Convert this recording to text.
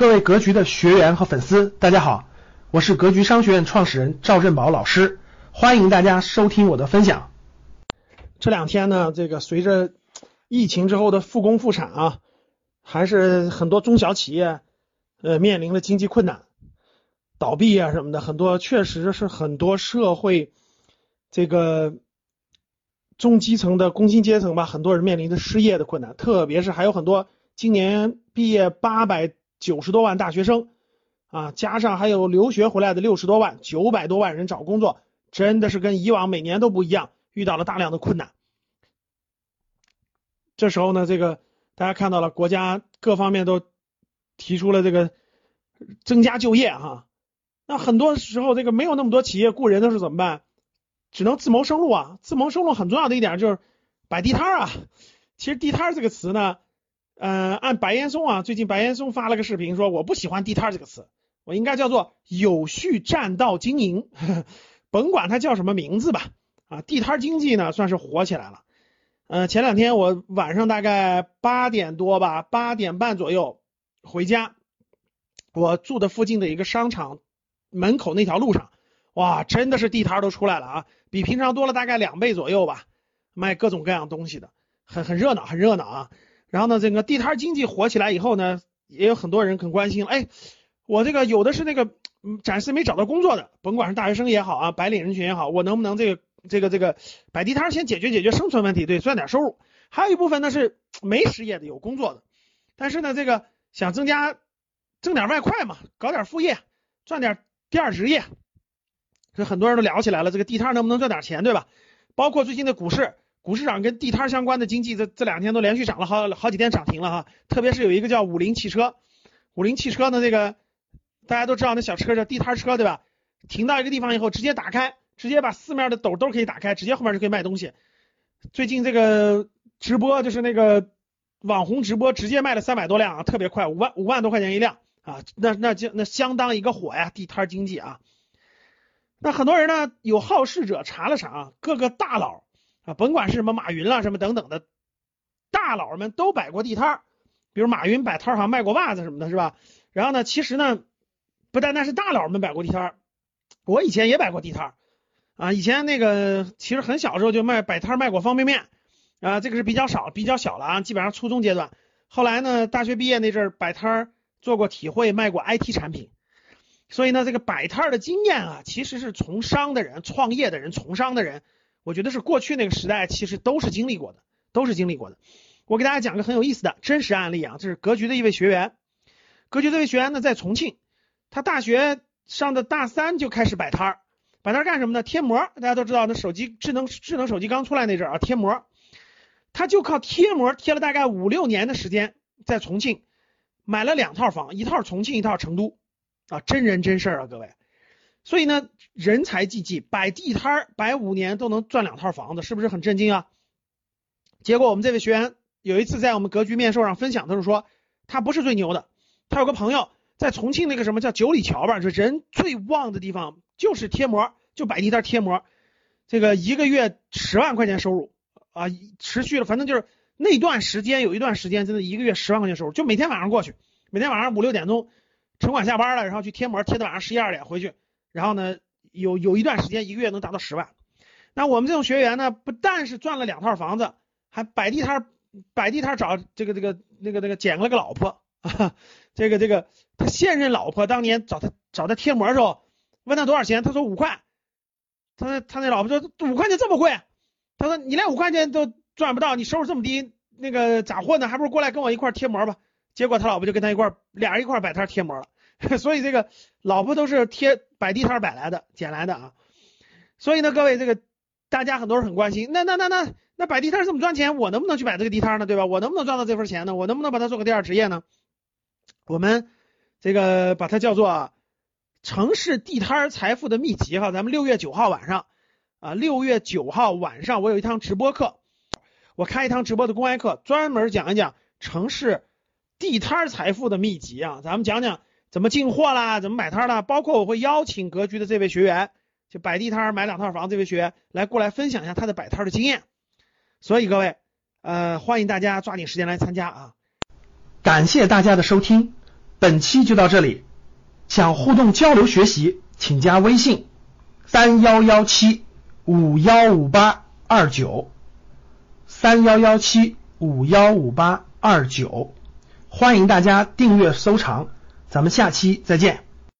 各位格局的学员和粉丝，大家好，我是格局商学院创始人赵振宝老师，欢迎大家收听我的分享。这两天呢，这个随着疫情之后的复工复产啊，还是很多中小企业呃面临了经济困难、倒闭啊什么的，很多确实是很多社会这个中基层的工薪阶层吧，很多人面临着失业的困难，特别是还有很多今年毕业八百。九十多万大学生啊，加上还有留学回来的六十多万，九百多万人找工作，真的是跟以往每年都不一样，遇到了大量的困难。这时候呢，这个大家看到了，国家各方面都提出了这个增加就业哈。那很多时候这个没有那么多企业雇人的时候怎么办？只能自谋生路啊。自谋生路很重要的一点就是摆地摊啊。其实地摊这个词呢。嗯，按白岩松啊，最近白岩松发了个视频，说我不喜欢地摊这个词，我应该叫做有序占道经营，甭管它叫什么名字吧。啊，地摊经济呢算是火起来了。嗯，前两天我晚上大概八点多吧，八点半左右回家，我住的附近的一个商场门口那条路上，哇，真的是地摊都出来了啊，比平常多了大概两倍左右吧，卖各种各样东西的，很很热闹，很热闹啊。然后呢，这个地摊经济火起来以后呢，也有很多人很关心。哎，我这个有的是那个暂时没找到工作的，甭管是大学生也好啊，白领人群也好，我能不能这个这个这个摆地摊先解决解决生存问题，对，赚点收入。还有一部分呢是没失业的，有工作的，但是呢，这个想增加挣点外快嘛，搞点副业，赚点第二职业。这很多人都聊起来了，这个地摊能不能赚点钱，对吧？包括最近的股市。股市涨跟地摊相关的经济，这这两天都连续涨了好好几天涨停了哈。特别是有一个叫五菱汽车，五菱汽车呢，这个大家都知道那小车叫地摊车对吧？停到一个地方以后，直接打开，直接把四面的斗都可以打开，直接后面就可以卖东西。最近这个直播就是那个网红直播，直接卖了三百多辆啊，特别快，五万五万多块钱一辆啊，那那就那相当一个火呀，地摊经济啊。那很多人呢有好事者查了查啊，各个大佬。甭管是什么马云啦，什么等等的大佬们都摆过地摊儿，比如马云摆摊儿，好像卖过袜子什么的，是吧？然后呢，其实呢，不单单是大佬们摆过地摊儿，我以前也摆过地摊儿啊。以前那个其实很小的时候就卖摆摊儿卖过方便面啊，这个是比较少比较小了啊，基本上初中阶段。后来呢，大学毕业那阵儿摆摊儿做过体会，卖过 IT 产品，所以呢，这个摆摊儿的经验啊，其实是从商的人、创业的人、从商的人。我觉得是过去那个时代，其实都是经历过的，都是经历过的。我给大家讲个很有意思的真实案例啊，这是格局的一位学员。格局这位学员呢，在重庆，他大学上的大三就开始摆摊儿，摆摊儿干什么呢？贴膜。大家都知道，那手机智能智能手机刚出来那阵儿啊，贴膜。他就靠贴膜贴了大概五六年的时间，在重庆买了两套房，一套重庆，一套成都啊，真人真事儿啊，各位。所以呢，人才济济，摆地摊儿摆五年都能赚两套房子，是不是很震惊啊？结果我们这位学员有一次在我们格局面授上分享的时候说，他不是最牛的，他有个朋友在重庆那个什么叫九里桥吧，就人最旺的地方，就是贴膜，就摆地摊贴膜，这个一个月十万块钱收入啊，持续了，反正就是那段时间有一段时间真的一个月十万块钱收入，就每天晚上过去，每天晚上五六点钟城管下班了，然后去贴膜，贴到晚上十一二点回去。然后呢，有有一段时间一个月能达到十万。那我们这种学员呢，不但是赚了两套房子，还摆地摊摆地摊找这个这个那个那个捡了个老婆 啊。这个这个他现任老婆当年找他找他贴膜的时候，问他多少钱，他说五块。他他那老婆说五块钱这么贵？他说你连五块钱都赚不到，你收入这么低，那个咋混呢？还不如过来跟我一块贴膜吧。结果他老婆就跟他一块俩人一块摆摊贴膜了。所以这个老婆都是贴摆地摊摆来的，捡来的啊。所以呢，各位这个大家很多人很关心，那那那那那摆地摊这么赚钱，我能不能去摆这个地摊呢？对吧？我能不能赚到这份钱呢？我能不能把它做个第二职业呢？我们这个把它叫做城市地摊财富的秘籍哈。咱们六月九号晚上啊，六月九号晚上我有一堂直播课，我开一堂直播的公开课，专门讲一讲城市地摊财富的秘籍啊。咱们讲讲。怎么进货啦怎么摆摊啦包括我会邀请格局的这位学员就摆地摊儿买两套房这位学员来过来分享一下他的摆摊儿的经验。所以各位呃欢迎大家抓紧时间来参加啊。感谢大家的收听本期就到这里。想互动交流学习请加微信三幺幺七五幺五八二九。三幺幺七五幺五八二九。欢迎大家订阅收藏。咱们下期再见。